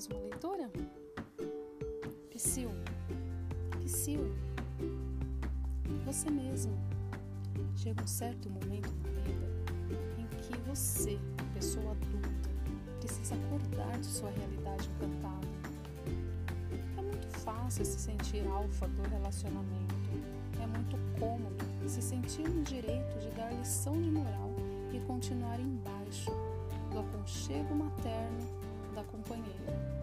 mais uma leitura? Psyu, Psyu, você mesmo. Chega um certo momento na vida em que você, pessoa adulta, precisa acordar de sua realidade encantada. É muito fácil se sentir alfa do relacionamento. É muito cômodo se sentir no direito de dar lição de moral e continuar embaixo do aconchego materno da companheira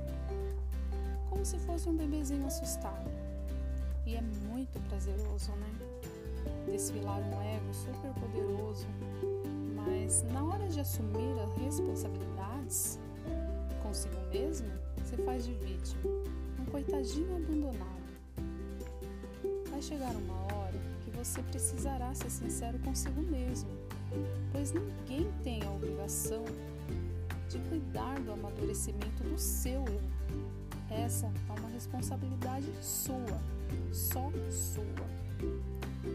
como se fosse um bebezinho assustado. E é muito prazeroso, né? Desfilar um ego super poderoso, mas na hora de assumir as responsabilidades consigo mesmo, você faz de vítima, um coitadinho abandonado. Vai chegar uma hora que você precisará ser sincero consigo mesmo, pois ninguém tem a obrigação de cuidar do amadurecimento do seu eu. Essa é uma responsabilidade sua, só sua.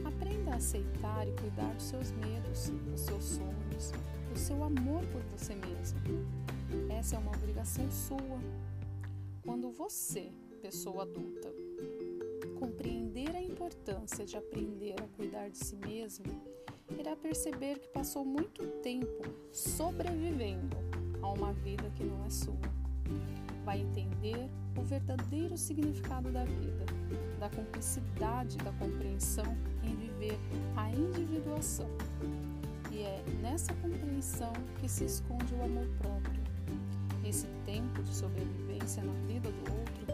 Aprenda a aceitar e cuidar dos seus medos, dos seus sonhos, do seu amor por você mesmo. Essa é uma obrigação sua. Quando você, pessoa adulta, compreender a importância de aprender a cuidar de si mesmo, irá perceber que passou muito tempo sobrevivendo a uma vida que não é sua vai entender o verdadeiro significado da vida, da cumplicidade da compreensão em viver a individuação. E é nessa compreensão que se esconde o amor próprio. Esse tempo de sobrevivência na vida do outro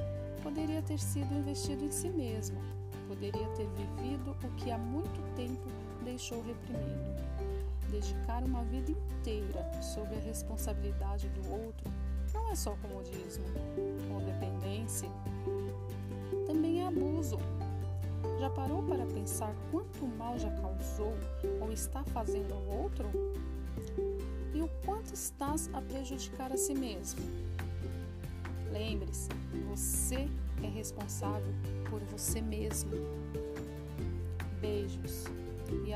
poderia ter sido investido em si mesmo, poderia ter vivido o que há muito tempo deixou reprimido. Dedicar uma vida inteira sob a responsabilidade do outro não é só comodismo ou dependência, também é abuso. Já parou para pensar quanto mal já causou ou está fazendo ao outro? E o quanto estás a prejudicar a si mesmo? Lembre-se, você é responsável por você mesmo. Beijos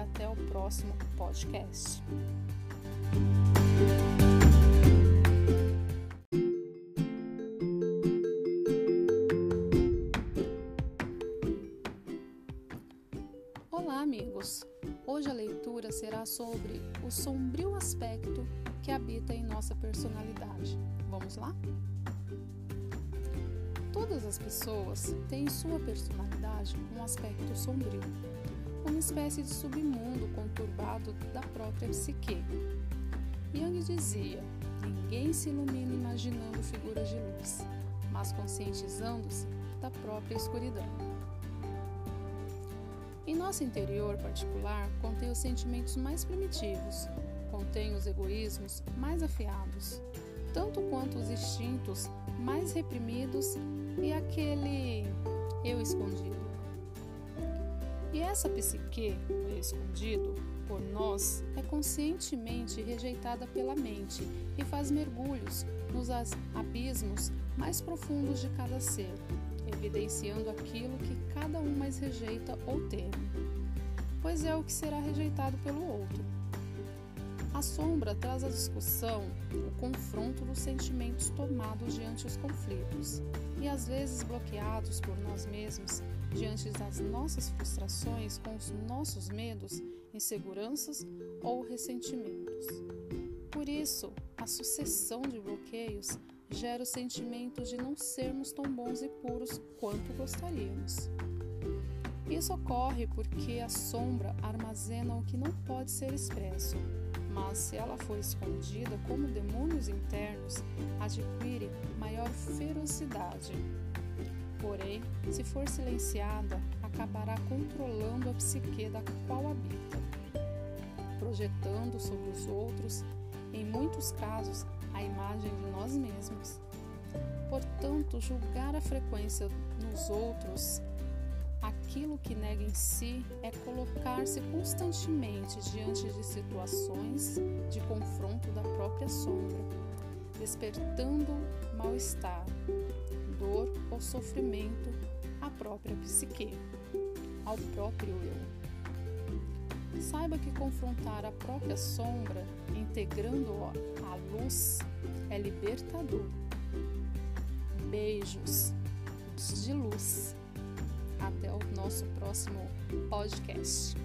até o próximo podcast. amigos! Hoje a leitura será sobre o sombrio aspecto que habita em nossa personalidade. Vamos lá? Todas as pessoas têm em sua personalidade um aspecto sombrio, uma espécie de submundo conturbado da própria psique. Yang dizia: ninguém se ilumina imaginando figuras de luz, mas conscientizando-se da própria escuridão. Em nosso interior particular contém os sentimentos mais primitivos, contém os egoísmos mais afiados, tanto quanto os instintos mais reprimidos e aquele eu escondido. E essa psique, o escondido, por nós, é conscientemente rejeitada pela mente e faz mergulhos nos abismos mais profundos de cada ser, evidenciando aquilo que cada um mais rejeita ou teme, pois é o que será rejeitado pelo outro. A sombra traz a discussão o confronto dos sentimentos tomados diante os conflitos e às vezes bloqueados por nós mesmos diante das nossas frustrações com os nossos medos, inseguranças ou ressentimentos. Por isso, a sucessão de bloqueios gera o sentimento de não sermos tão bons e puros quanto gostaríamos. Isso ocorre porque a sombra armazena o que não pode ser expresso, mas se ela for escondida como demônios internos, adquire maior ferocidade. Porém, se for silenciada, acabará controlando a psique da qual habita, projetando sobre os outros, em muitos casos, a imagem de nós mesmos. Portanto, julgar a frequência nos outros, aquilo que nega em si, é colocar-se constantemente diante de situações de confronto da própria sombra, despertando mal-estar, dor ou sofrimento à própria psique, ao próprio eu. Saiba que confrontar a própria sombra, integrando-a à luz, é libertador. Beijos de luz. Nosso próximo podcast.